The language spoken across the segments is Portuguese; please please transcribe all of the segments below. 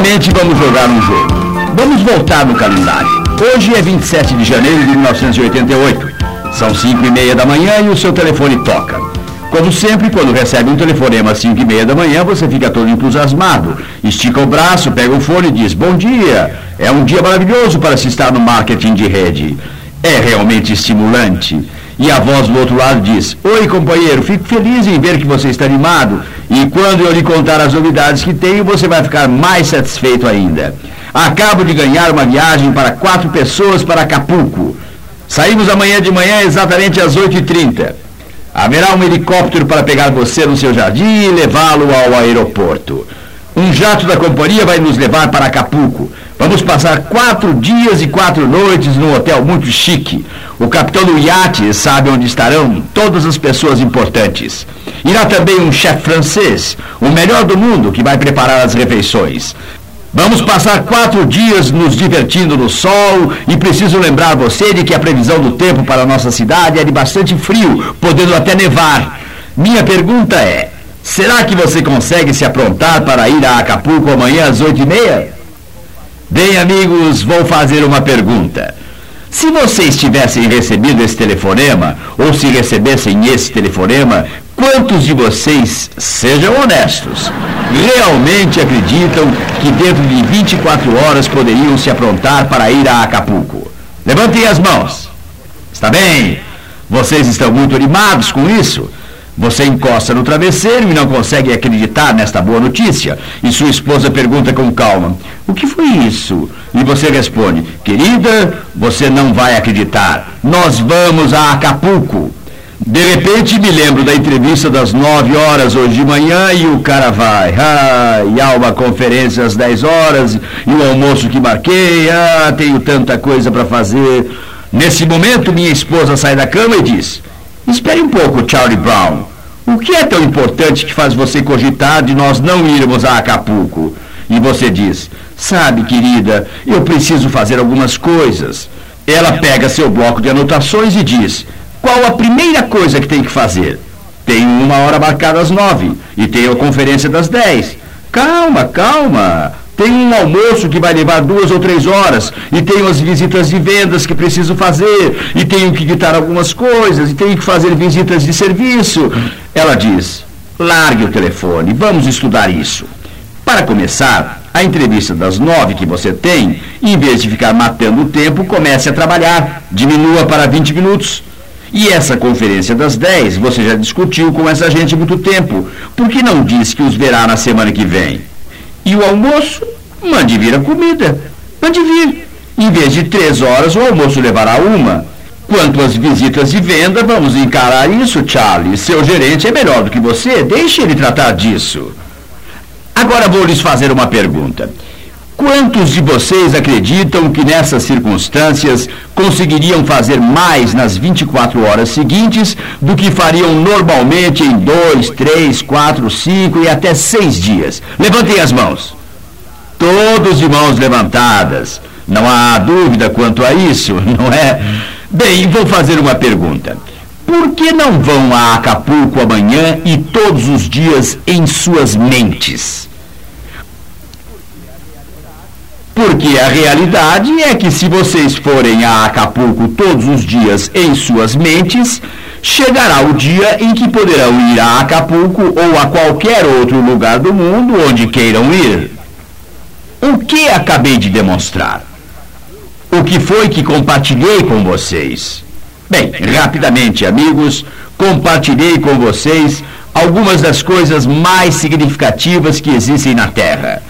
Rapidamente vamos jogar um jogo. Vamos voltar no calendário. Hoje é 27 de janeiro de 1988. São 5 e meia da manhã e o seu telefone toca. Como sempre, quando recebe um telefonema às 5 e meia da manhã, você fica todo entusiasmado. Estica o braço, pega o fone e diz, bom dia. É um dia maravilhoso para se estar no marketing de rede. É realmente estimulante. E a voz do outro lado diz: Oi, companheiro, fico feliz em ver que você está animado. E quando eu lhe contar as novidades que tenho, você vai ficar mais satisfeito ainda. Acabo de ganhar uma viagem para quatro pessoas para Acapulco. Saímos amanhã de manhã exatamente às 8h30. Haverá um helicóptero para pegar você no seu jardim e levá-lo ao aeroporto. Um jato da companhia vai nos levar para Acapulco. Vamos passar quatro dias e quatro noites num hotel muito chique. O capitão do iate sabe onde estarão todas as pessoas importantes. Irá também um chefe francês, o melhor do mundo, que vai preparar as refeições. Vamos passar quatro dias nos divertindo no sol e preciso lembrar você de que a previsão do tempo para a nossa cidade é de bastante frio, podendo até nevar. Minha pergunta é: Será que você consegue se aprontar para ir a Acapulco amanhã às oito e meia? Bem, amigos, vou fazer uma pergunta. Se vocês tivessem recebido esse telefonema, ou se recebessem esse telefonema, quantos de vocês, sejam honestos, realmente acreditam que dentro de 24 horas poderiam se aprontar para ir a Acapulco? Levantem as mãos. Está bem? Vocês estão muito animados com isso? Você encosta no travesseiro e não consegue acreditar nesta boa notícia. E sua esposa pergunta com calma: O que foi isso? E você responde: Querida, você não vai acreditar. Nós vamos a Acapulco. De repente me lembro da entrevista das 9 horas hoje de manhã e o cara vai. Ah, e há uma conferência às 10 horas e o almoço que marquei. Ah, tenho tanta coisa para fazer. Nesse momento, minha esposa sai da cama e diz: Espere um pouco, Charlie Brown. O que é tão importante que faz você cogitar de nós não irmos a Acapulco? E você diz: Sabe, querida, eu preciso fazer algumas coisas. Ela pega seu bloco de anotações e diz: Qual a primeira coisa que tem que fazer? Tenho uma hora marcada às nove e tenho a conferência das dez. Calma, calma. Tenho um almoço que vai levar duas ou três horas, e tenho as visitas de vendas que preciso fazer, e tenho que quitar algumas coisas, e tenho que fazer visitas de serviço. Ela diz: largue o telefone, vamos estudar isso. Para começar, a entrevista das nove que você tem, em vez de ficar matando o tempo, comece a trabalhar, diminua para 20 minutos. E essa conferência das 10 você já discutiu com essa gente há muito tempo. Por que não diz que os verá na semana que vem? E o almoço, mande vir a comida. Mande vir. Em vez de três horas, o almoço levará uma. Quanto às visitas de venda, vamos encarar isso, Charlie. Seu gerente é melhor do que você. Deixe ele tratar disso. Agora vou lhes fazer uma pergunta. Quantos de vocês acreditam que nessas circunstâncias conseguiriam fazer mais nas 24 horas seguintes do que fariam normalmente em dois, três, quatro, cinco e até seis dias? Levantem as mãos. Todos de mãos levantadas. Não há dúvida quanto a isso, não é? Bem, vou fazer uma pergunta. Por que não vão a Acapulco amanhã e todos os dias em suas mentes? Porque a realidade é que se vocês forem a Acapulco todos os dias em suas mentes, chegará o dia em que poderão ir a Acapulco ou a qualquer outro lugar do mundo onde queiram ir. O que acabei de demonstrar? O que foi que compartilhei com vocês? Bem, rapidamente, amigos, compartilhei com vocês algumas das coisas mais significativas que existem na Terra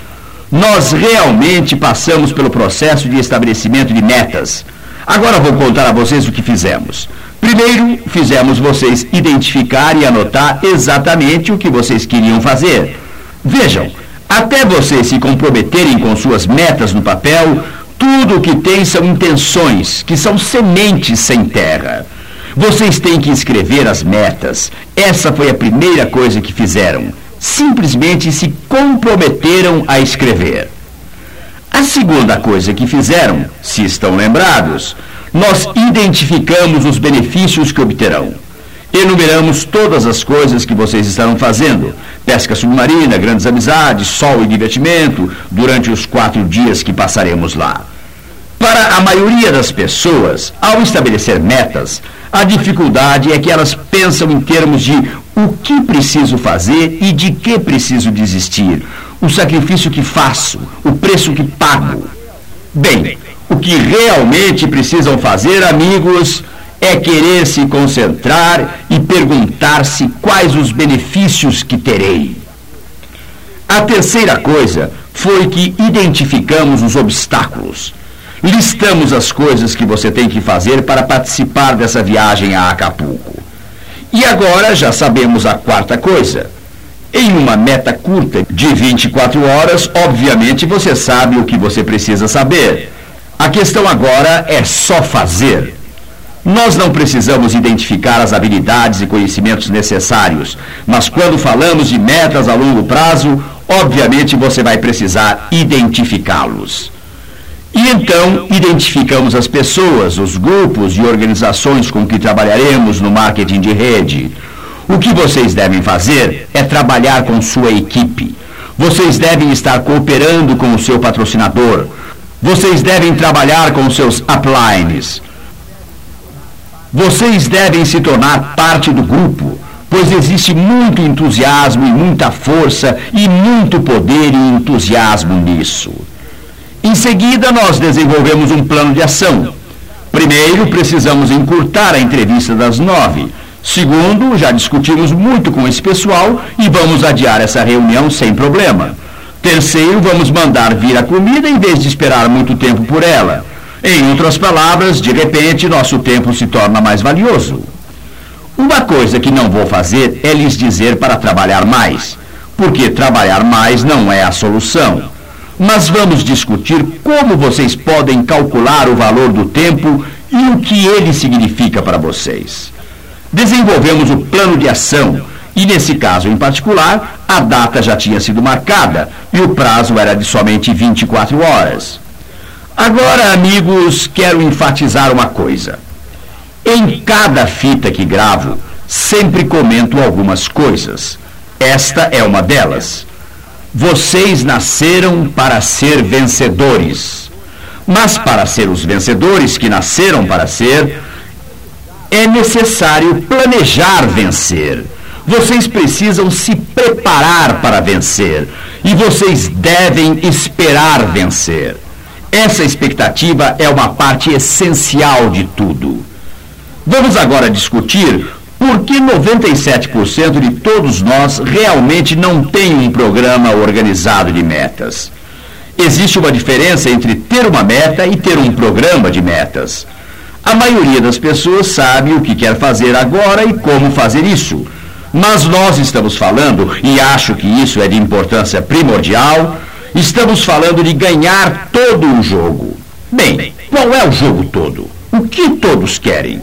nós realmente passamos pelo processo de estabelecimento de metas. Agora vou contar a vocês o que fizemos. Primeiro, fizemos vocês identificar e anotar exatamente o que vocês queriam fazer. Vejam, até vocês se comprometerem com suas metas no papel, tudo o que tem são intenções, que são sementes sem terra. Vocês têm que escrever as metas. Essa foi a primeira coisa que fizeram simplesmente se comprometeram a escrever. A segunda coisa que fizeram, se estão lembrados, nós identificamos os benefícios que obterão. Enumeramos todas as coisas que vocês estarão fazendo: pesca submarina, grandes amizades, sol e divertimento, durante os quatro dias que passaremos lá. Para a maioria das pessoas, ao estabelecer metas, a dificuldade é que elas pensam em termos de o que preciso fazer e de que preciso desistir, o sacrifício que faço, o preço que pago. Bem, o que realmente precisam fazer, amigos, é querer se concentrar e perguntar-se quais os benefícios que terei. A terceira coisa foi que identificamos os obstáculos. Listamos as coisas que você tem que fazer para participar dessa viagem a Acapulco. E agora já sabemos a quarta coisa. Em uma meta curta de 24 horas, obviamente você sabe o que você precisa saber. A questão agora é só fazer. Nós não precisamos identificar as habilidades e conhecimentos necessários, mas quando falamos de metas a longo prazo, obviamente você vai precisar identificá-los. E então identificamos as pessoas, os grupos e organizações com que trabalharemos no marketing de rede. O que vocês devem fazer é trabalhar com sua equipe. Vocês devem estar cooperando com o seu patrocinador. Vocês devem trabalhar com seus uplines. Vocês devem se tornar parte do grupo, pois existe muito entusiasmo e muita força e muito poder e entusiasmo nisso. Em seguida, nós desenvolvemos um plano de ação. Primeiro, precisamos encurtar a entrevista das nove. Segundo, já discutimos muito com esse pessoal e vamos adiar essa reunião sem problema. Terceiro, vamos mandar vir a comida em vez de esperar muito tempo por ela. Em outras palavras, de repente, nosso tempo se torna mais valioso. Uma coisa que não vou fazer é lhes dizer para trabalhar mais, porque trabalhar mais não é a solução mas vamos discutir como vocês podem calcular o valor do tempo e o que ele significa para vocês. Desenvolvemos o plano de ação e, nesse caso em particular, a data já tinha sido marcada e o prazo era de somente 24 horas. Agora, amigos, quero enfatizar uma coisa. Em cada fita que gravo, sempre comento algumas coisas. Esta é uma delas. Vocês nasceram para ser vencedores. Mas para ser os vencedores que nasceram para ser, é necessário planejar vencer. Vocês precisam se preparar para vencer. E vocês devem esperar vencer. Essa expectativa é uma parte essencial de tudo. Vamos agora discutir por que 97% de todos nós realmente não tem um programa organizado de metas? Existe uma diferença entre ter uma meta e ter um programa de metas. A maioria das pessoas sabe o que quer fazer agora e como fazer isso. Mas nós estamos falando, e acho que isso é de importância primordial, estamos falando de ganhar todo o jogo. Bem, qual é o jogo todo? O que todos querem?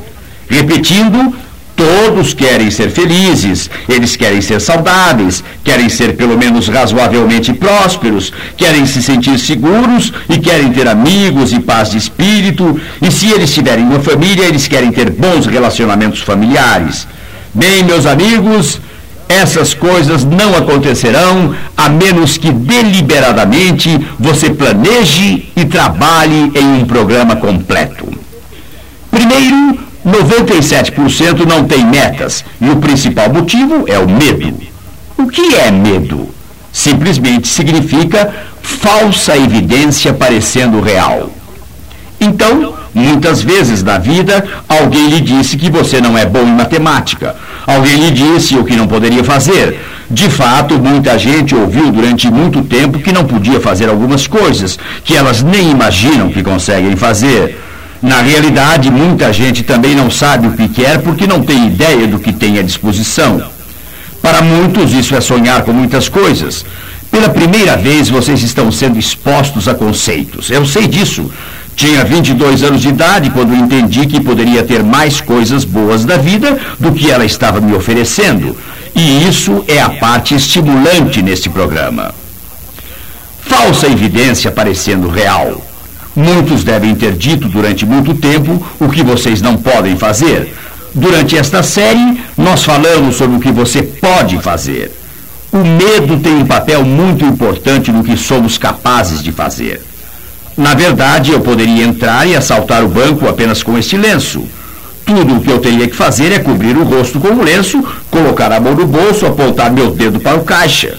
Repetindo, Todos querem ser felizes, eles querem ser saudáveis, querem ser pelo menos razoavelmente prósperos, querem se sentir seguros e querem ter amigos e paz de espírito, e se eles tiverem uma família, eles querem ter bons relacionamentos familiares. Bem, meus amigos, essas coisas não acontecerão a menos que deliberadamente você planeje e trabalhe em um programa completo. Primeiro, 97% não tem metas e o principal motivo é o medo. O que é medo? Simplesmente significa falsa evidência parecendo real. Então, muitas vezes na vida, alguém lhe disse que você não é bom em matemática. Alguém lhe disse o que não poderia fazer. De fato, muita gente ouviu durante muito tempo que não podia fazer algumas coisas, que elas nem imaginam que conseguem fazer. Na realidade, muita gente também não sabe o que quer porque não tem ideia do que tem à disposição. Para muitos, isso é sonhar com muitas coisas. Pela primeira vez, vocês estão sendo expostos a conceitos. Eu sei disso. Tinha 22 anos de idade quando entendi que poderia ter mais coisas boas da vida do que ela estava me oferecendo. E isso é a parte estimulante neste programa. Falsa evidência parecendo real. Muitos devem ter dito durante muito tempo o que vocês não podem fazer. Durante esta série, nós falamos sobre o que você pode fazer. O medo tem um papel muito importante no que somos capazes de fazer. Na verdade, eu poderia entrar e assaltar o banco apenas com este lenço. Tudo o que eu teria que fazer é cobrir o rosto com o lenço, colocar a mão no bolso, apontar meu dedo para o caixa.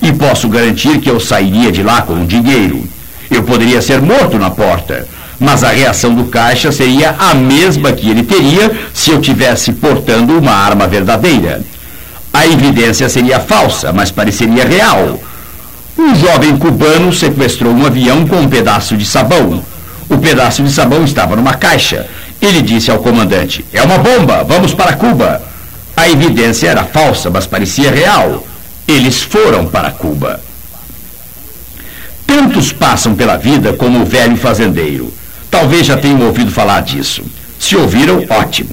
E posso garantir que eu sairia de lá com o dinheiro. Eu poderia ser morto na porta, mas a reação do caixa seria a mesma que ele teria se eu tivesse portando uma arma verdadeira. A evidência seria falsa, mas pareceria real. Um jovem cubano sequestrou um avião com um pedaço de sabão. O pedaço de sabão estava numa caixa. Ele disse ao comandante: É uma bomba, vamos para Cuba. A evidência era falsa, mas parecia real. Eles foram para Cuba. Tantos passam pela vida como o velho fazendeiro. Talvez já tenham ouvido falar disso. Se ouviram, ótimo.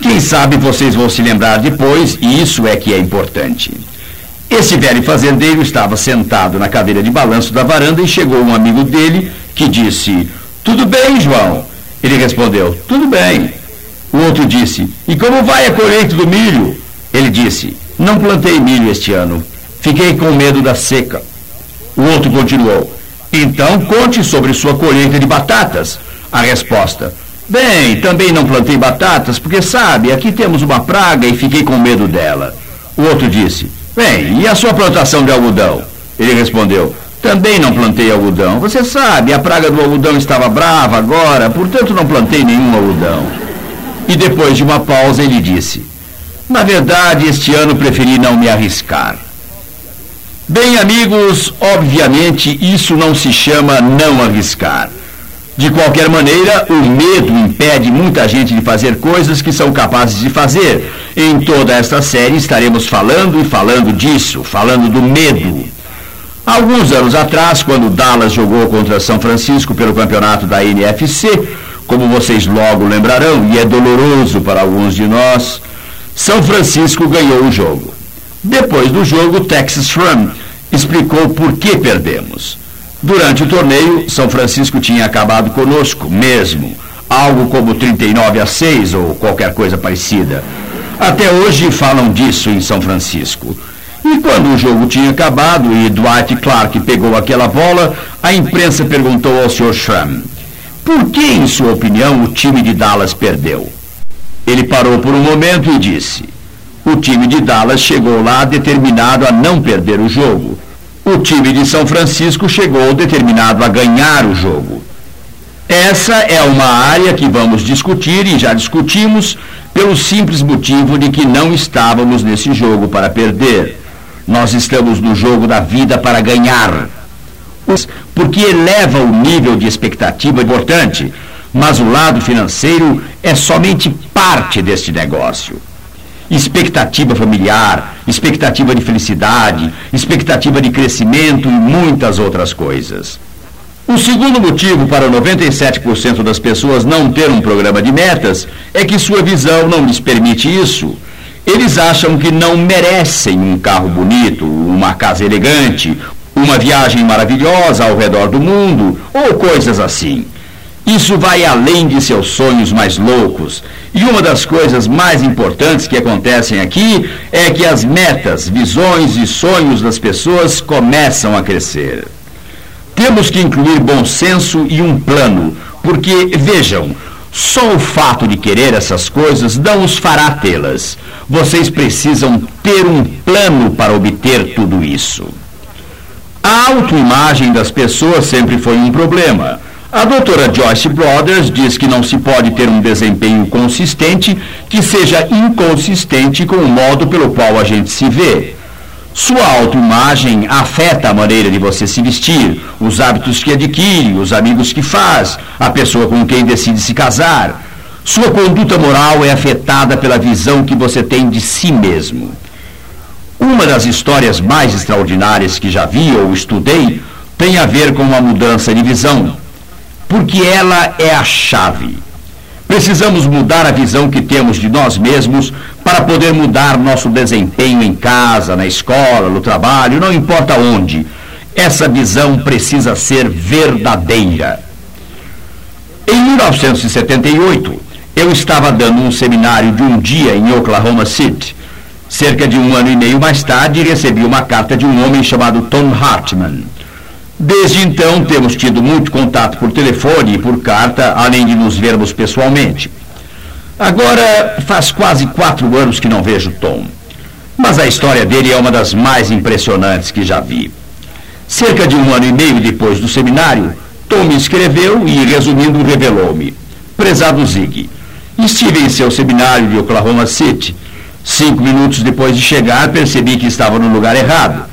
Quem sabe vocês vão se lembrar depois, e isso é que é importante. Esse velho fazendeiro estava sentado na cadeira de balanço da varanda e chegou um amigo dele que disse: Tudo bem, João? Ele respondeu: Tudo bem. O outro disse: E como vai a colheita do milho? Ele disse: Não plantei milho este ano. Fiquei com medo da seca. O outro continuou: Então conte sobre sua colheita de batatas. A resposta: Bem, também não plantei batatas, porque sabe, aqui temos uma praga e fiquei com medo dela. O outro disse: Bem, e a sua plantação de algodão? Ele respondeu: Também não plantei algodão. Você sabe, a praga do algodão estava brava agora, portanto não plantei nenhum algodão. E depois de uma pausa ele disse: Na verdade, este ano preferi não me arriscar. Bem, amigos, obviamente isso não se chama não arriscar. De qualquer maneira, o medo impede muita gente de fazer coisas que são capazes de fazer. Em toda esta série estaremos falando e falando disso, falando do medo. Alguns anos atrás, quando Dallas jogou contra São Francisco pelo campeonato da NFC, como vocês logo lembrarão, e é doloroso para alguns de nós, São Francisco ganhou o jogo. Depois do jogo, Texas Ram explicou por que perdemos. Durante o torneio, São Francisco tinha acabado conosco mesmo, algo como 39 a 6 ou qualquer coisa parecida. Até hoje falam disso em São Francisco. E quando o jogo tinha acabado e Dwight Clark pegou aquela bola, a imprensa perguntou ao Sr. Schramm: por que, em sua opinião, o time de Dallas perdeu? Ele parou por um momento e disse: o time de Dallas chegou lá determinado a não perder o jogo. O time de São Francisco chegou determinado a ganhar o jogo. Essa é uma área que vamos discutir e já discutimos pelo simples motivo de que não estávamos nesse jogo para perder. Nós estamos no jogo da vida para ganhar. Porque eleva o nível de expectativa importante, mas o lado financeiro é somente parte deste negócio expectativa familiar, expectativa de felicidade, expectativa de crescimento e muitas outras coisas. O segundo motivo para 97% das pessoas não ter um programa de metas é que sua visão não lhes permite isso. Eles acham que não merecem um carro bonito, uma casa elegante, uma viagem maravilhosa ao redor do mundo ou coisas assim. Isso vai além de seus sonhos mais loucos. E uma das coisas mais importantes que acontecem aqui é que as metas, visões e sonhos das pessoas começam a crescer. Temos que incluir bom senso e um plano, porque, vejam, só o fato de querer essas coisas não os fará tê-las. Vocês precisam ter um plano para obter tudo isso. A autoimagem das pessoas sempre foi um problema. A doutora Joyce Brothers diz que não se pode ter um desempenho consistente que seja inconsistente com o modo pelo qual a gente se vê. Sua autoimagem afeta a maneira de você se vestir, os hábitos que adquire, os amigos que faz, a pessoa com quem decide se casar. Sua conduta moral é afetada pela visão que você tem de si mesmo. Uma das histórias mais extraordinárias que já vi ou estudei tem a ver com uma mudança de visão porque ela é a chave. Precisamos mudar a visão que temos de nós mesmos para poder mudar nosso desempenho em casa, na escola, no trabalho, não importa onde. Essa visão precisa ser verdadeira. Em 1978, Eu estava dando um seminário de um dia em Oklahoma City. Cerca de um ano e meio mais tarde, recebi uma carta de um homem chamado Tom Hartman. Desde então, temos tido muito contato por telefone e por carta, além de nos vermos pessoalmente. Agora, faz quase quatro anos que não vejo Tom. Mas a história dele é uma das mais impressionantes que já vi. Cerca de um ano e meio depois do seminário, Tom me escreveu e, resumindo, revelou-me. Prezado Zig, estive em seu seminário de Oklahoma City. Cinco minutos depois de chegar, percebi que estava no lugar errado.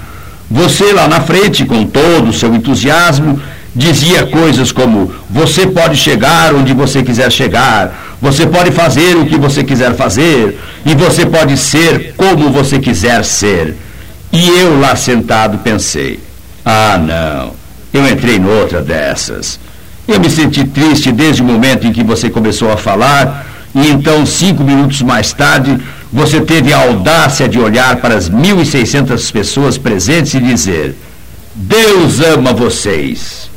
Você lá na frente, com todo o seu entusiasmo, dizia coisas como: Você pode chegar onde você quiser chegar, você pode fazer o que você quiser fazer, e você pode ser como você quiser ser. E eu lá sentado pensei: Ah, não, eu entrei noutra dessas. Eu me senti triste desde o momento em que você começou a falar, e então, cinco minutos mais tarde, você teve a audácia de olhar para as 1.600 pessoas presentes e dizer: Deus ama vocês.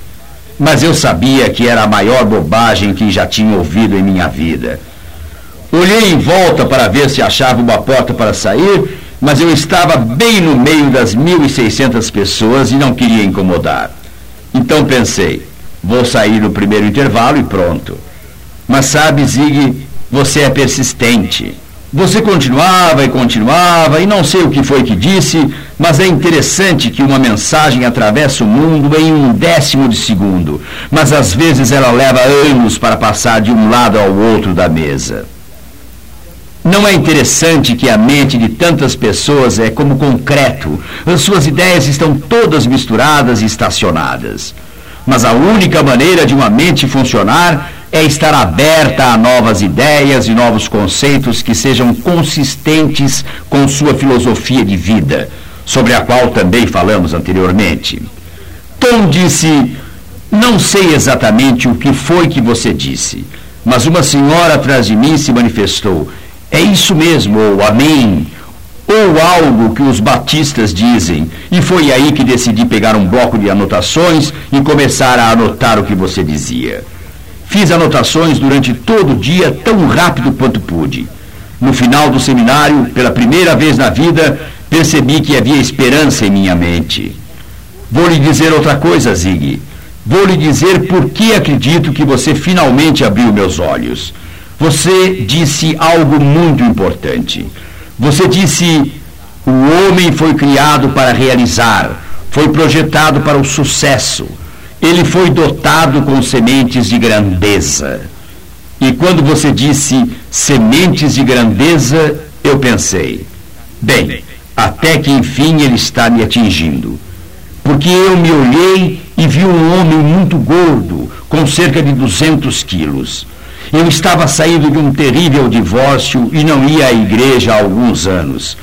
Mas eu sabia que era a maior bobagem que já tinha ouvido em minha vida. Olhei em volta para ver se achava uma porta para sair, mas eu estava bem no meio das 1.600 pessoas e não queria incomodar. Então pensei: vou sair no primeiro intervalo e pronto. Mas sabe, Zig, você é persistente. Você continuava e continuava, e não sei o que foi que disse, mas é interessante que uma mensagem atravessa o mundo em um décimo de segundo, mas às vezes ela leva anos para passar de um lado ao outro da mesa. Não é interessante que a mente de tantas pessoas é como concreto, as suas ideias estão todas misturadas e estacionadas. Mas a única maneira de uma mente funcionar é estar aberta a novas ideias e novos conceitos que sejam consistentes com sua filosofia de vida, sobre a qual também falamos anteriormente. Tom disse: Não sei exatamente o que foi que você disse, mas uma senhora atrás de mim se manifestou. É isso mesmo, ou amém, ou algo que os batistas dizem. E foi aí que decidi pegar um bloco de anotações e começar a anotar o que você dizia. Fiz anotações durante todo o dia tão rápido quanto pude. No final do seminário, pela primeira vez na vida, percebi que havia esperança em minha mente. Vou lhe dizer outra coisa, Zig. Vou lhe dizer por que acredito que você finalmente abriu meus olhos. Você disse algo muito importante. Você disse: o homem foi criado para realizar, foi projetado para o sucesso ele foi dotado com sementes de grandeza. E quando você disse sementes de grandeza, eu pensei, bem, até que enfim ele está me atingindo. Porque eu me olhei e vi um homem muito gordo, com cerca de 200 quilos. Eu estava saindo de um terrível divórcio e não ia à igreja há alguns anos.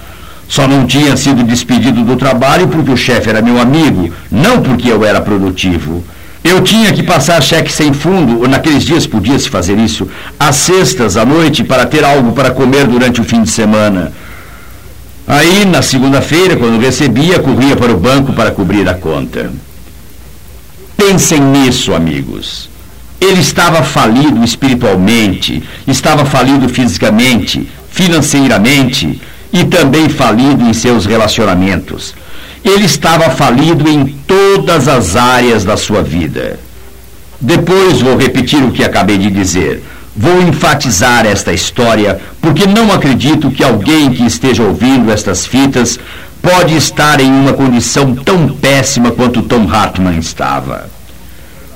Só não tinha sido despedido do trabalho porque o chefe era meu amigo, não porque eu era produtivo. Eu tinha que passar cheque sem fundo, naqueles dias podia-se fazer isso, às sextas, à noite, para ter algo para comer durante o fim de semana. Aí, na segunda-feira, quando recebia, corria para o banco para cobrir a conta. Pensem nisso, amigos. Ele estava falido espiritualmente, estava falido fisicamente, financeiramente, e também falido em seus relacionamentos. Ele estava falido em todas as áreas da sua vida. Depois vou repetir o que acabei de dizer. Vou enfatizar esta história porque não acredito que alguém que esteja ouvindo estas fitas pode estar em uma condição tão péssima quanto Tom Hartman estava.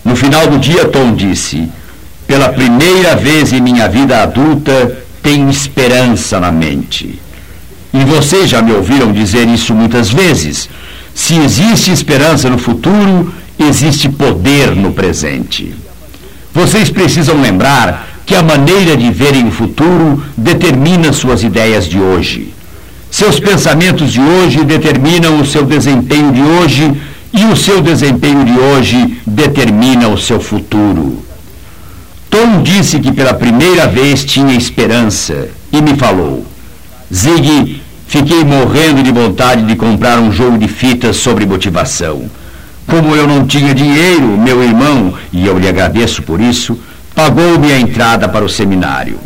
No final do dia, Tom disse: Pela primeira vez em minha vida adulta, tenho esperança na mente. E vocês já me ouviram dizer isso muitas vezes. Se existe esperança no futuro, existe poder no presente. Vocês precisam lembrar que a maneira de verem o futuro determina suas ideias de hoje. Seus pensamentos de hoje determinam o seu desempenho de hoje e o seu desempenho de hoje determina o seu futuro. Tom disse que pela primeira vez tinha esperança e me falou: Zig, Fiquei morrendo de vontade de comprar um jogo de fitas sobre motivação. Como eu não tinha dinheiro, meu irmão, e eu lhe agradeço por isso, pagou-me a entrada para o seminário.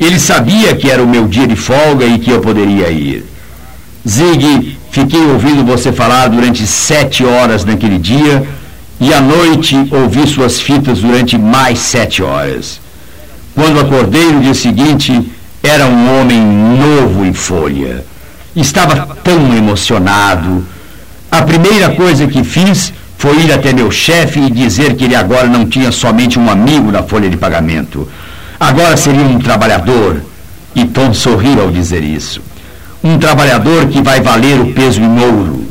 Ele sabia que era o meu dia de folga e que eu poderia ir. Zig, fiquei ouvindo você falar durante sete horas naquele dia e à noite ouvi suas fitas durante mais sete horas. Quando acordei no dia seguinte, era um homem novo em folha. Estava tão emocionado. A primeira coisa que fiz foi ir até meu chefe e dizer que ele agora não tinha somente um amigo na folha de pagamento. Agora seria um trabalhador. E Tom sorriu ao dizer isso. Um trabalhador que vai valer o peso em ouro.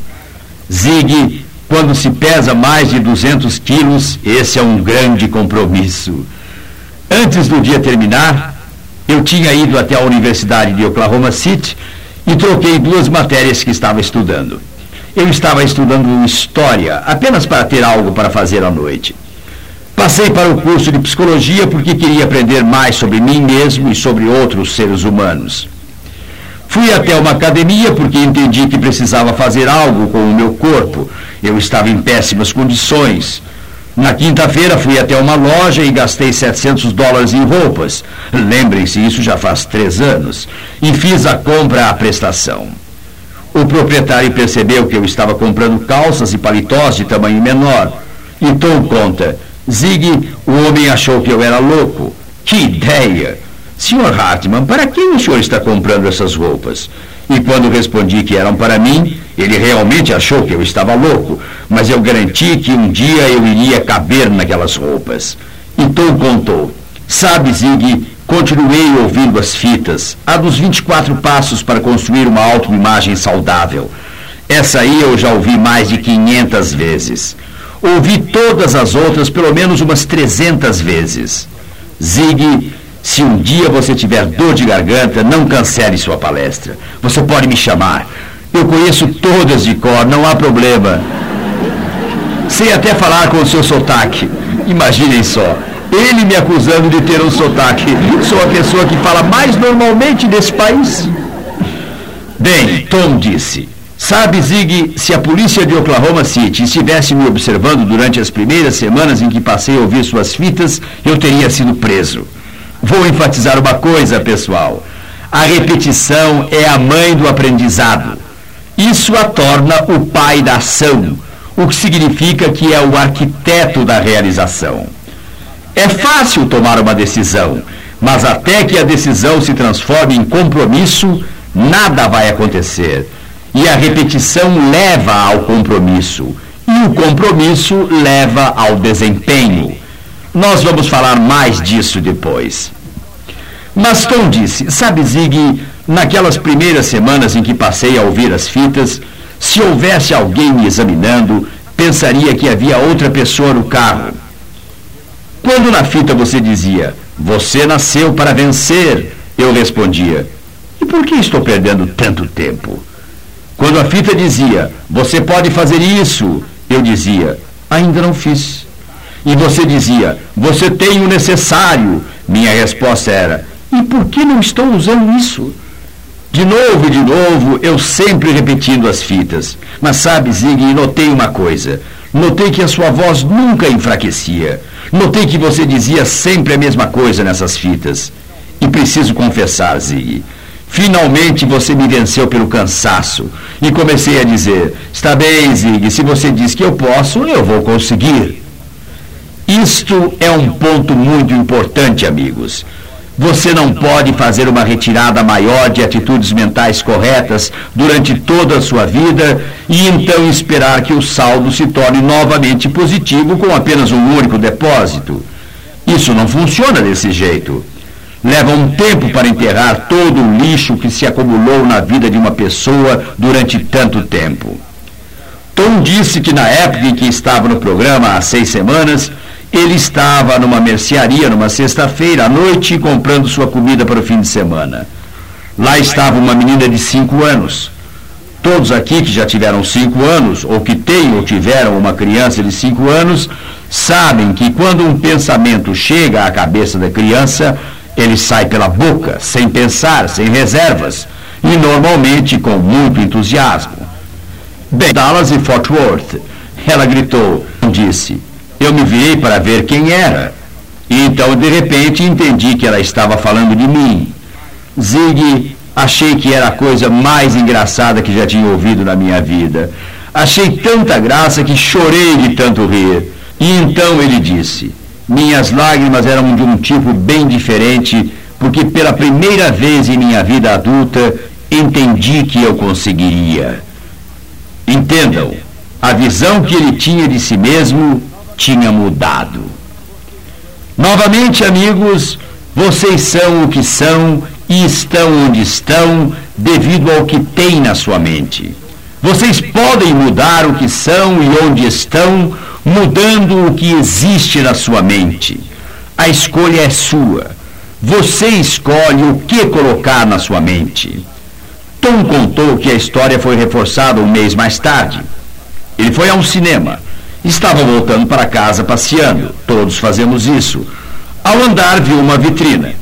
Zig, quando se pesa mais de 200 quilos, esse é um grande compromisso. Antes do dia terminar, eu tinha ido até a Universidade de Oklahoma City e troquei duas matérias que estava estudando. Eu estava estudando História, apenas para ter algo para fazer à noite. Passei para o curso de Psicologia porque queria aprender mais sobre mim mesmo e sobre outros seres humanos. Fui até uma academia porque entendi que precisava fazer algo com o meu corpo. Eu estava em péssimas condições. Na quinta-feira fui até uma loja e gastei 700 dólares em roupas. Lembrem-se, isso já faz três anos. E fiz a compra à prestação. O proprietário percebeu que eu estava comprando calças e paletós de tamanho menor. Então conta. Zig, o homem achou que eu era louco. Que ideia! Senhor Hartmann, para quem o senhor está comprando essas roupas? E quando respondi que eram para mim, ele realmente achou que eu estava louco, mas eu garanti que um dia eu iria caber naquelas roupas. Então contou. Sabe, Zig, continuei ouvindo as fitas, a dos 24 passos para construir uma autoimagem saudável. Essa aí eu já ouvi mais de 500 vezes. Ouvi todas as outras pelo menos umas 300 vezes. Zig, se um dia você tiver dor de garganta, não cancele sua palestra. Você pode me chamar. Eu conheço todas de cor, não há problema. Sei até falar com o seu sotaque. Imaginem só. Ele me acusando de ter um sotaque. Sou a pessoa que fala mais normalmente desse país. Bem, Tom disse. Sabe, Zig, se a polícia de Oklahoma City estivesse me observando durante as primeiras semanas em que passei a ouvir suas fitas, eu teria sido preso. Vou enfatizar uma coisa, pessoal. A repetição é a mãe do aprendizado. Isso a torna o pai da ação, o que significa que é o arquiteto da realização. É fácil tomar uma decisão, mas até que a decisão se transforme em compromisso, nada vai acontecer. E a repetição leva ao compromisso, e o compromisso leva ao desempenho. Nós vamos falar mais disso depois. Mas Tom disse: Sabe, Zig, naquelas primeiras semanas em que passei a ouvir as fitas, se houvesse alguém me examinando, pensaria que havia outra pessoa no carro. Quando na fita você dizia: Você nasceu para vencer, eu respondia: E por que estou perdendo tanto tempo? Quando a fita dizia: Você pode fazer isso, eu dizia: Ainda não fiz. E você dizia, você tem o necessário. Minha resposta era, e por que não estou usando isso? De novo e de novo, eu sempre repetindo as fitas. Mas sabe, Zig, notei uma coisa. Notei que a sua voz nunca enfraquecia. Notei que você dizia sempre a mesma coisa nessas fitas. E preciso confessar, Zig. Finalmente você me venceu pelo cansaço. E comecei a dizer: Está bem, Zig, se você diz que eu posso, eu vou conseguir. Isto é um ponto muito importante, amigos. Você não pode fazer uma retirada maior de atitudes mentais corretas durante toda a sua vida e então esperar que o saldo se torne novamente positivo com apenas um único depósito. Isso não funciona desse jeito. Leva um tempo para enterrar todo o lixo que se acumulou na vida de uma pessoa durante tanto tempo. Tom disse que na época em que estava no programa há seis semanas, ele estava numa mercearia numa sexta-feira à noite comprando sua comida para o fim de semana. Lá estava uma menina de cinco anos. Todos aqui que já tiveram cinco anos, ou que têm ou tiveram uma criança de cinco anos, sabem que quando um pensamento chega à cabeça da criança, ele sai pela boca, sem pensar, sem reservas, e normalmente com muito entusiasmo. Bem, Dallas e Fort Worth. Ela gritou, disse, eu me virei para ver quem era. E então, de repente, entendi que ela estava falando de mim. Zig, achei que era a coisa mais engraçada que já tinha ouvido na minha vida. Achei tanta graça que chorei de tanto rir. E então ele disse: Minhas lágrimas eram de um tipo bem diferente, porque pela primeira vez em minha vida adulta entendi que eu conseguiria. Entendam, a visão que ele tinha de si mesmo tinha mudado. Novamente, amigos, vocês são o que são e estão onde estão devido ao que tem na sua mente. Vocês podem mudar o que são e onde estão, mudando o que existe na sua mente. A escolha é sua. Você escolhe o que colocar na sua mente. Tom contou que a história foi reforçada um mês mais tarde. Ele foi a um cinema. Estava voltando para casa passeando. Todos fazemos isso. Ao andar, viu uma vitrina.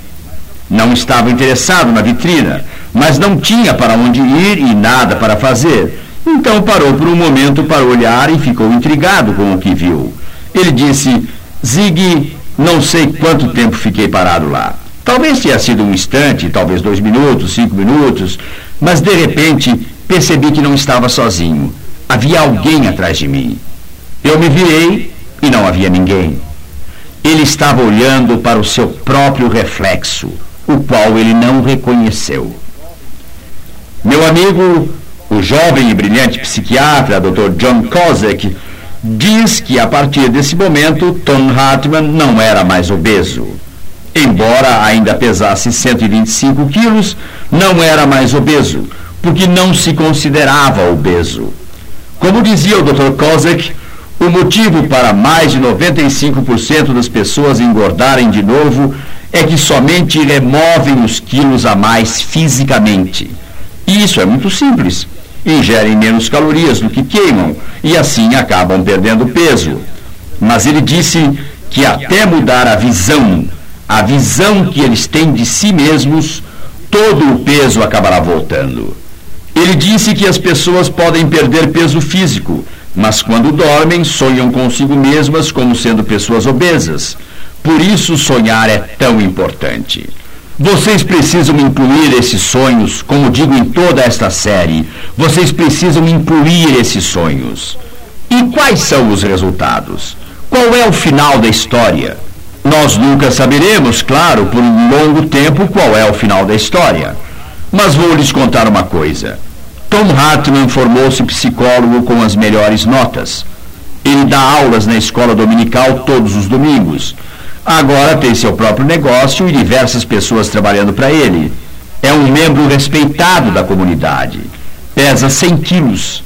Não estava interessado na vitrina, mas não tinha para onde ir e nada para fazer. Então parou por um momento para olhar e ficou intrigado com o que viu. Ele disse: Zig, não sei quanto tempo fiquei parado lá. Talvez tenha sido um instante, talvez dois minutos, cinco minutos, mas de repente percebi que não estava sozinho. Havia alguém atrás de mim. Eu me virei e não havia ninguém. Ele estava olhando para o seu próprio reflexo, o qual ele não reconheceu. Meu amigo, o jovem e brilhante psiquiatra Dr. John Kozek diz que a partir desse momento Tom Hartman não era mais obeso. Embora ainda pesasse 125 quilos, não era mais obeso, porque não se considerava obeso. Como dizia o Dr. Kozek, o motivo para mais de 95% das pessoas engordarem de novo é que somente removem os quilos a mais fisicamente. E isso é muito simples. Ingerem menos calorias do que queimam e assim acabam perdendo peso. Mas ele disse que até mudar a visão a visão que eles têm de si mesmos, todo o peso acabará voltando. Ele disse que as pessoas podem perder peso físico, mas quando dormem, sonham consigo mesmas como sendo pessoas obesas. Por isso, sonhar é tão importante. Vocês precisam incluir esses sonhos, como digo em toda esta série. Vocês precisam incluir esses sonhos. E quais são os resultados? Qual é o final da história? Nós nunca saberemos, claro, por um longo tempo qual é o final da história. Mas vou lhes contar uma coisa. Tom Hartman formou-se psicólogo com as melhores notas. Ele dá aulas na escola dominical todos os domingos. Agora tem seu próprio negócio e diversas pessoas trabalhando para ele. É um membro respeitado da comunidade. Pesa 100 quilos.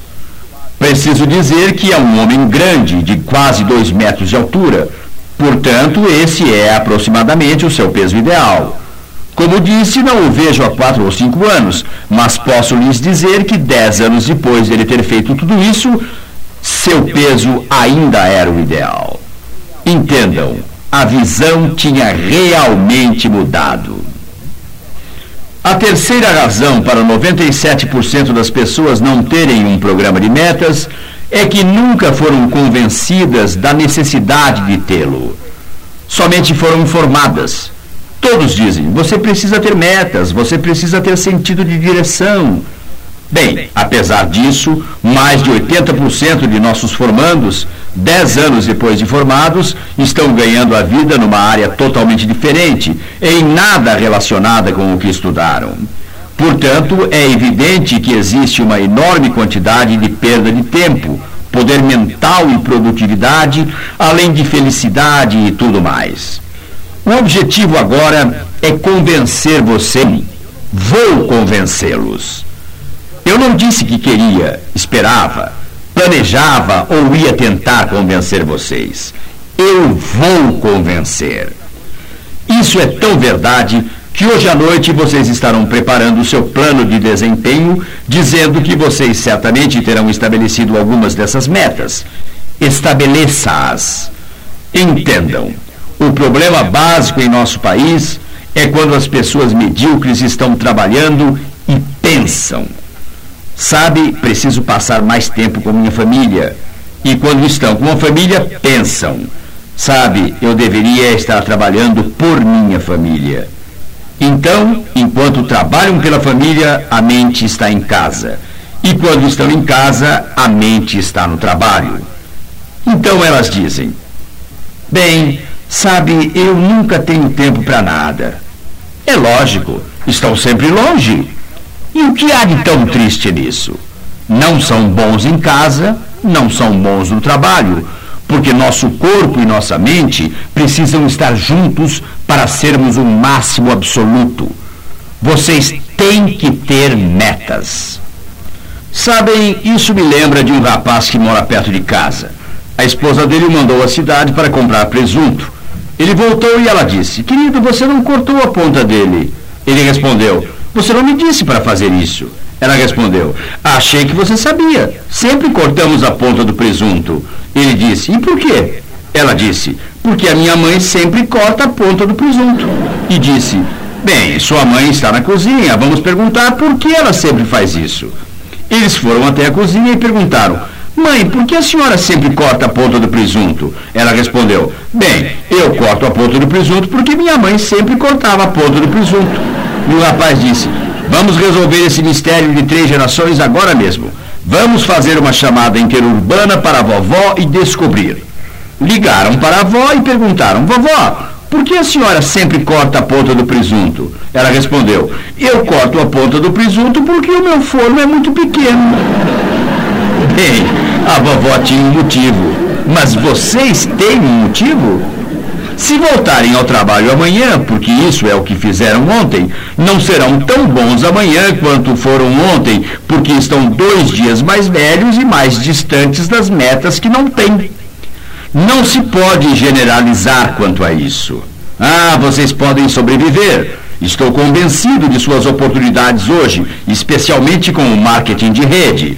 Preciso dizer que é um homem grande, de quase 2 metros de altura Portanto, esse é aproximadamente o seu peso ideal. Como disse, não o vejo há quatro ou cinco anos, mas posso lhes dizer que dez anos depois de ele ter feito tudo isso, seu peso ainda era o ideal. Entendam, a visão tinha realmente mudado. A terceira razão para 97% das pessoas não terem um programa de metas é que nunca foram convencidas da necessidade de tê-lo. Somente foram informadas. Todos dizem: você precisa ter metas, você precisa ter sentido de direção. Bem, apesar disso, mais de 80% de nossos formandos, 10 anos depois de formados, estão ganhando a vida numa área totalmente diferente, em nada relacionada com o que estudaram. Portanto, é evidente que existe uma enorme quantidade de perda de tempo, poder mental e produtividade, além de felicidade e tudo mais. O objetivo agora é convencer você. Vou convencê-los. Eu não disse que queria, esperava, planejava ou ia tentar convencer vocês. Eu vou convencer. Isso é tão verdade que hoje à noite vocês estarão preparando o seu plano de desempenho, dizendo que vocês certamente terão estabelecido algumas dessas metas. Estabeleça-as. Entendam, o problema básico em nosso país é quando as pessoas medíocres estão trabalhando e pensam. Sabe, preciso passar mais tempo com minha família. E quando estão com a família, pensam. Sabe, eu deveria estar trabalhando por minha família. Então, enquanto trabalham pela família, a mente está em casa. E quando estão em casa, a mente está no trabalho. Então elas dizem: Bem, sabe, eu nunca tenho tempo para nada. É lógico, estão sempre longe. E o que há de tão triste nisso? Não são bons em casa, não são bons no trabalho, porque nosso corpo e nossa mente precisam estar juntos para sermos o máximo absoluto. Vocês têm que ter metas. Sabem, isso me lembra de um rapaz que mora perto de casa. A esposa dele mandou à cidade para comprar presunto. Ele voltou e ela disse: Querido, você não cortou a ponta dele. Ele respondeu: Você não me disse para fazer isso. Ela respondeu: Achei que você sabia. Sempre cortamos a ponta do presunto. Ele disse: E por quê? Ela disse: Porque a minha mãe sempre corta a ponta do presunto. E disse: Bem, sua mãe está na cozinha. Vamos perguntar por que ela sempre faz isso. Eles foram até a cozinha e perguntaram: Mãe, por que a senhora sempre corta a ponta do presunto? Ela respondeu: Bem, eu corto a ponta do presunto porque minha mãe sempre cortava a ponta do presunto. E o rapaz disse: Vamos resolver esse mistério de três gerações agora mesmo. Vamos fazer uma chamada interurbana para a vovó e descobrir. Ligaram para a avó e perguntaram: Vovó, por que a senhora sempre corta a ponta do presunto? Ela respondeu: Eu corto a ponta do presunto porque o meu forno é muito pequeno. Bem, a vovó tinha um motivo. Mas vocês têm um motivo? Se voltarem ao trabalho amanhã, porque isso é o que fizeram ontem, não serão tão bons amanhã quanto foram ontem, porque estão dois dias mais velhos e mais distantes das metas que não têm. Não se pode generalizar quanto a isso. Ah, vocês podem sobreviver. Estou convencido de suas oportunidades hoje, especialmente com o marketing de rede.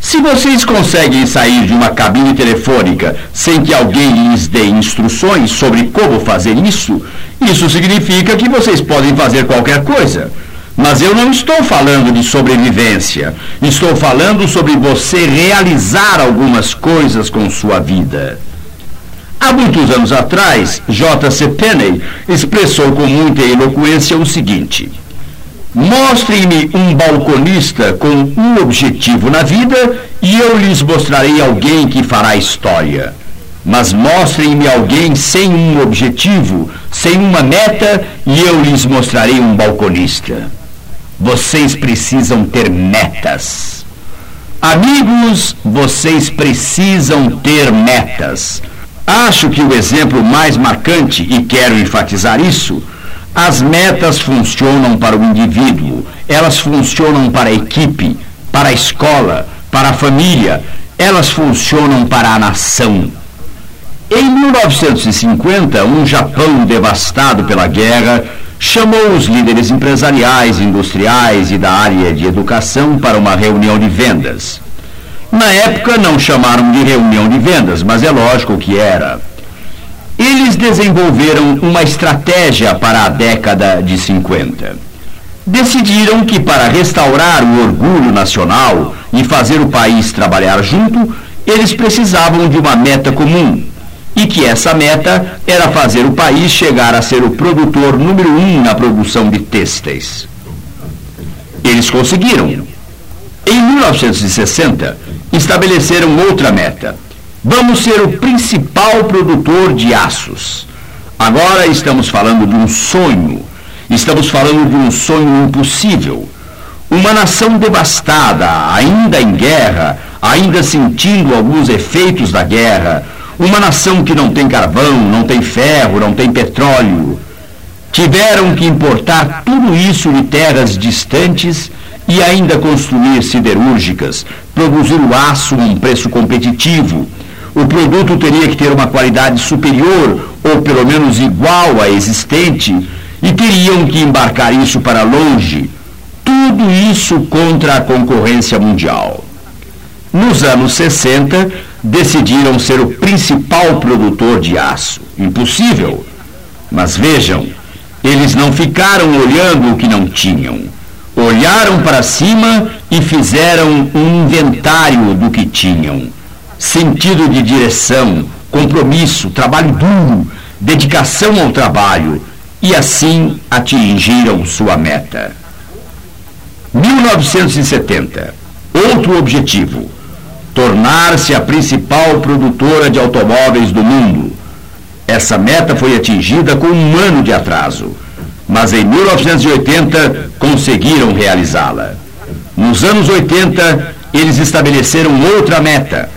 Se vocês conseguem sair de uma cabine telefônica sem que alguém lhes dê instruções sobre como fazer isso, isso significa que vocês podem fazer qualquer coisa. Mas eu não estou falando de sobrevivência. Estou falando sobre você realizar algumas coisas com sua vida. Há muitos anos atrás, J.C. Penney expressou com muita eloquência o seguinte. Mostrem-me um balconista com um objetivo na vida e eu lhes mostrarei alguém que fará história. Mas mostrem-me alguém sem um objetivo, sem uma meta e eu lhes mostrarei um balconista. Vocês precisam ter metas. Amigos, vocês precisam ter metas. Acho que o exemplo mais marcante, e quero enfatizar isso, as metas funcionam para o indivíduo, elas funcionam para a equipe, para a escola, para a família, elas funcionam para a nação. Em 1950, um Japão devastado pela guerra chamou os líderes empresariais, industriais e da área de educação para uma reunião de vendas. Na época não chamaram de reunião de vendas, mas é lógico que era. Eles desenvolveram uma estratégia para a década de 50. Decidiram que para restaurar o orgulho nacional e fazer o país trabalhar junto, eles precisavam de uma meta comum. E que essa meta era fazer o país chegar a ser o produtor número um na produção de têxteis. Eles conseguiram. Em 1960, estabeleceram outra meta Vamos ser o principal produtor de aços. Agora estamos falando de um sonho. Estamos falando de um sonho impossível. Uma nação devastada, ainda em guerra, ainda sentindo alguns efeitos da guerra. Uma nação que não tem carvão, não tem ferro, não tem petróleo. Tiveram que importar tudo isso de terras distantes e ainda construir siderúrgicas, produzir o aço a um preço competitivo o produto teria que ter uma qualidade superior ou pelo menos igual à existente e teriam que embarcar isso para longe. Tudo isso contra a concorrência mundial. Nos anos 60, decidiram ser o principal produtor de aço. Impossível. Mas vejam, eles não ficaram olhando o que não tinham. Olharam para cima e fizeram um inventário do que tinham sentido de direção, compromisso, trabalho duro, dedicação ao trabalho. e assim atingiram sua meta. 1970. Outro objetivo: tornar-se a principal produtora de automóveis do mundo. Essa meta foi atingida com um ano de atraso, mas em 1980 conseguiram realizá-la. Nos anos 80, eles estabeleceram outra meta: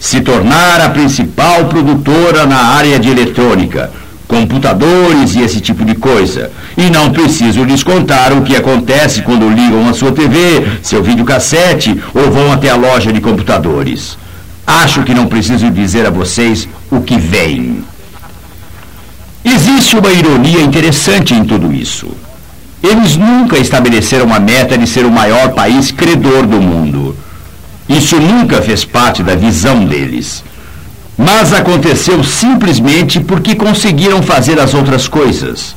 se tornar a principal produtora na área de eletrônica, computadores e esse tipo de coisa. E não preciso lhes contar o que acontece quando ligam a sua TV, seu videocassete ou vão até a loja de computadores. Acho que não preciso dizer a vocês o que vem. Existe uma ironia interessante em tudo isso. Eles nunca estabeleceram a meta de ser o maior país credor do mundo. Isso nunca fez parte da visão deles. Mas aconteceu simplesmente porque conseguiram fazer as outras coisas.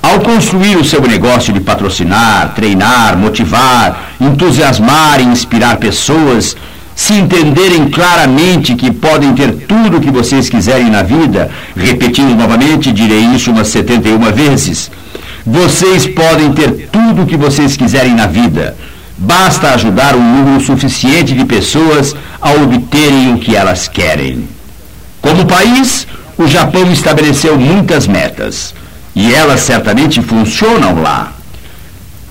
Ao construir o seu negócio de patrocinar, treinar, motivar, entusiasmar e inspirar pessoas, se entenderem claramente que podem ter tudo o que vocês quiserem na vida, repetindo novamente, direi isso umas 71 vezes, vocês podem ter tudo o que vocês quiserem na vida. Basta ajudar um número suficiente de pessoas a obterem o que elas querem. Como país, o Japão estabeleceu muitas metas e elas certamente funcionam lá.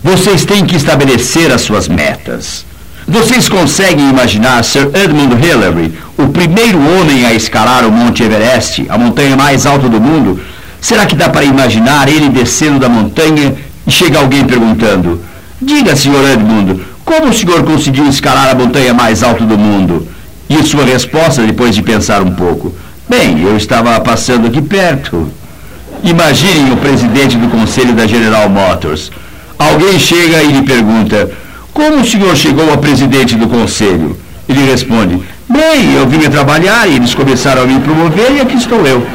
Vocês têm que estabelecer as suas metas. Vocês conseguem imaginar Sir Edmund Hillary, o primeiro homem a escalar o Monte Everest, a montanha mais alta do mundo? Será que dá para imaginar ele descendo da montanha e chega alguém perguntando: Diga, Sr. Edmund, como o senhor conseguiu escalar a montanha mais alta do mundo? E sua resposta, depois de pensar um pouco: Bem, eu estava passando aqui perto. Imaginem o presidente do conselho da General Motors. Alguém chega e lhe pergunta: Como o senhor chegou a presidente do conselho? Ele responde: Bem, eu vim a trabalhar e eles começaram a me promover e aqui estou eu.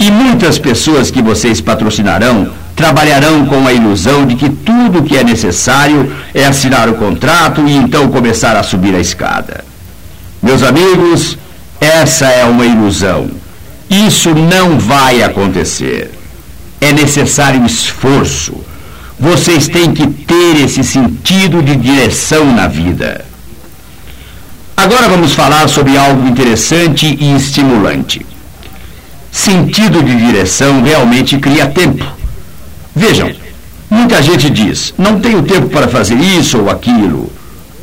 E muitas pessoas que vocês patrocinarão trabalharão com a ilusão de que tudo o que é necessário é assinar o contrato e então começar a subir a escada. Meus amigos, essa é uma ilusão. Isso não vai acontecer. É necessário esforço. Vocês têm que ter esse sentido de direção na vida. Agora vamos falar sobre algo interessante e estimulante. Sentido de direção realmente cria tempo. Vejam, muita gente diz: não tenho tempo para fazer isso ou aquilo.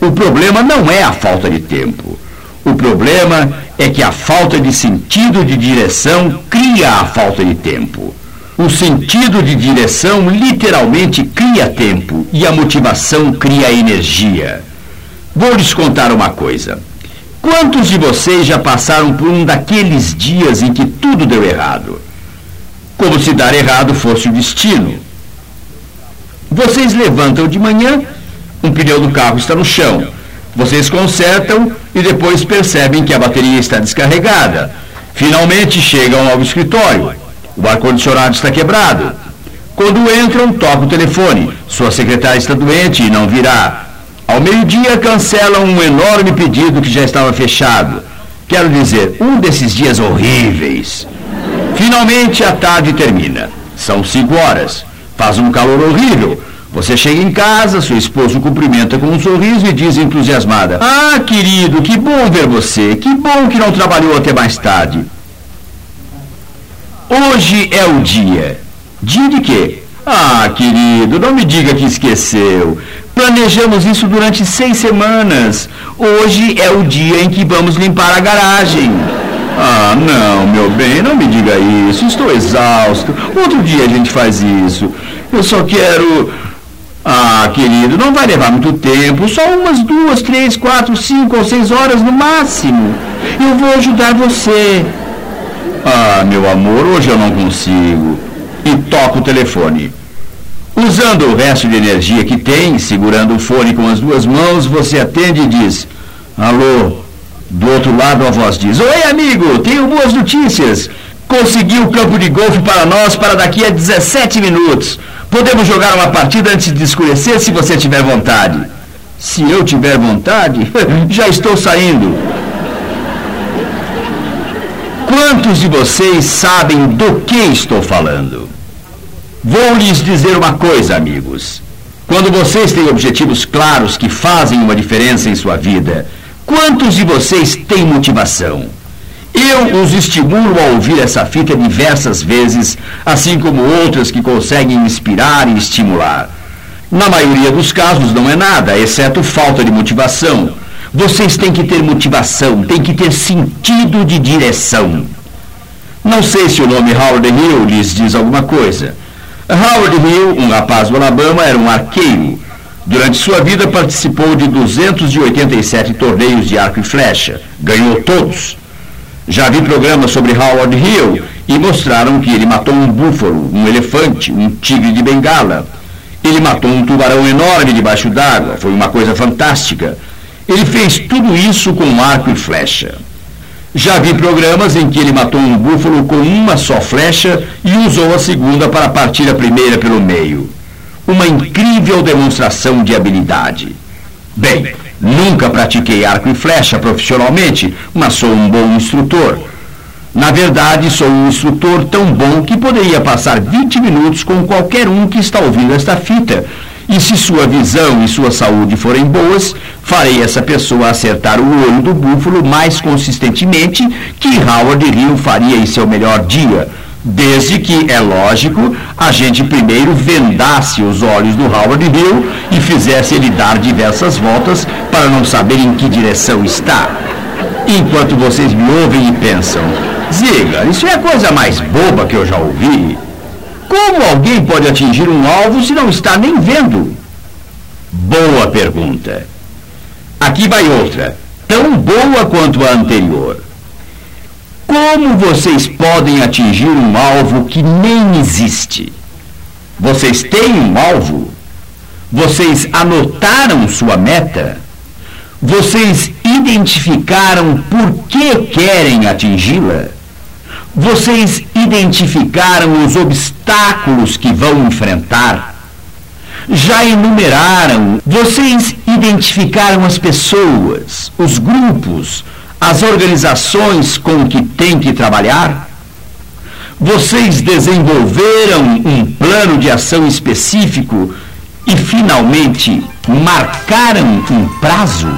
O problema não é a falta de tempo. O problema é que a falta de sentido de direção cria a falta de tempo. O sentido de direção literalmente cria tempo e a motivação cria energia. Vou lhes contar uma coisa. Quantos de vocês já passaram por um daqueles dias em que tudo deu errado? Como se dar errado fosse o destino. Vocês levantam de manhã, um pneu do carro está no chão vocês consertam e depois percebem que a bateria está descarregada. Finalmente chegam ao escritório. O ar-condicionado está quebrado. Quando entram, toca o telefone. Sua secretária está doente e não virá. Ao meio-dia, cancelam um enorme pedido que já estava fechado. Quero dizer, um desses dias horríveis. Finalmente, a tarde termina. São cinco horas. Faz um calor horrível. Você chega em casa, seu esposo cumprimenta com um sorriso e diz entusiasmada: Ah, querido, que bom ver você. Que bom que não trabalhou até mais tarde. Hoje é o dia. Dia de quê? Ah, querido, não me diga que esqueceu. Planejamos isso durante seis semanas. Hoje é o dia em que vamos limpar a garagem. Ah, não, meu bem, não me diga isso. Estou exausto. Outro dia a gente faz isso. Eu só quero. Ah, querido, não vai levar muito tempo, só umas duas, três, quatro, cinco ou seis horas no máximo. Eu vou ajudar você. Ah, meu amor, hoje eu não consigo. E toca o telefone. Usando o resto de energia que tem, segurando o fone com as duas mãos, você atende e diz: Alô? Do outro lado a voz diz: Oi, amigo, tenho boas notícias. Consegui o campo de golfe para nós para daqui a 17 minutos. Podemos jogar uma partida antes de escurecer se você tiver vontade. Se eu tiver vontade, já estou saindo. Quantos de vocês sabem do que estou falando? Vou lhes dizer uma coisa, amigos. Quando vocês têm objetivos claros que fazem uma diferença em sua vida, quantos de vocês têm motivação? Eu os estimulo a ouvir essa fita diversas vezes, assim como outras que conseguem inspirar e estimular. Na maioria dos casos não é nada, exceto falta de motivação. Vocês têm que ter motivação, têm que ter sentido de direção. Não sei se o nome Howard Hill lhes diz alguma coisa. Howard Hill, um rapaz do Alabama, era um arqueiro. Durante sua vida participou de 287 torneios de arco e flecha. Ganhou todos. Já vi programas sobre Howard Hill e mostraram que ele matou um búfalo, um elefante, um tigre de bengala. Ele matou um tubarão enorme debaixo d'água. Foi uma coisa fantástica. Ele fez tudo isso com arco e flecha. Já vi programas em que ele matou um búfalo com uma só flecha e usou a segunda para partir a primeira pelo meio. Uma incrível demonstração de habilidade. Bem, nunca pratiquei arco e flecha profissionalmente, mas sou um bom instrutor. Na verdade, sou um instrutor tão bom que poderia passar 20 minutos com qualquer um que está ouvindo esta fita e se sua visão e sua saúde forem boas, farei essa pessoa acertar o olho do búfalo mais consistentemente que Howard Hill faria em seu melhor dia. Desde que, é lógico, a gente primeiro vendasse os olhos do Howard Hill e fizesse ele dar diversas voltas para não saber em que direção está. Enquanto vocês me ouvem e pensam, Ziga, isso é a coisa mais boba que eu já ouvi. Como alguém pode atingir um alvo se não está nem vendo? Boa pergunta. Aqui vai outra, tão boa quanto a anterior. Como vocês podem atingir um alvo que nem existe? Vocês têm um alvo? Vocês anotaram sua meta? Vocês identificaram por que querem atingi-la? Vocês identificaram os obstáculos que vão enfrentar? Já enumeraram? Vocês identificaram as pessoas, os grupos, as organizações com que têm que trabalhar? Vocês desenvolveram um plano de ação específico e, finalmente, marcaram um prazo?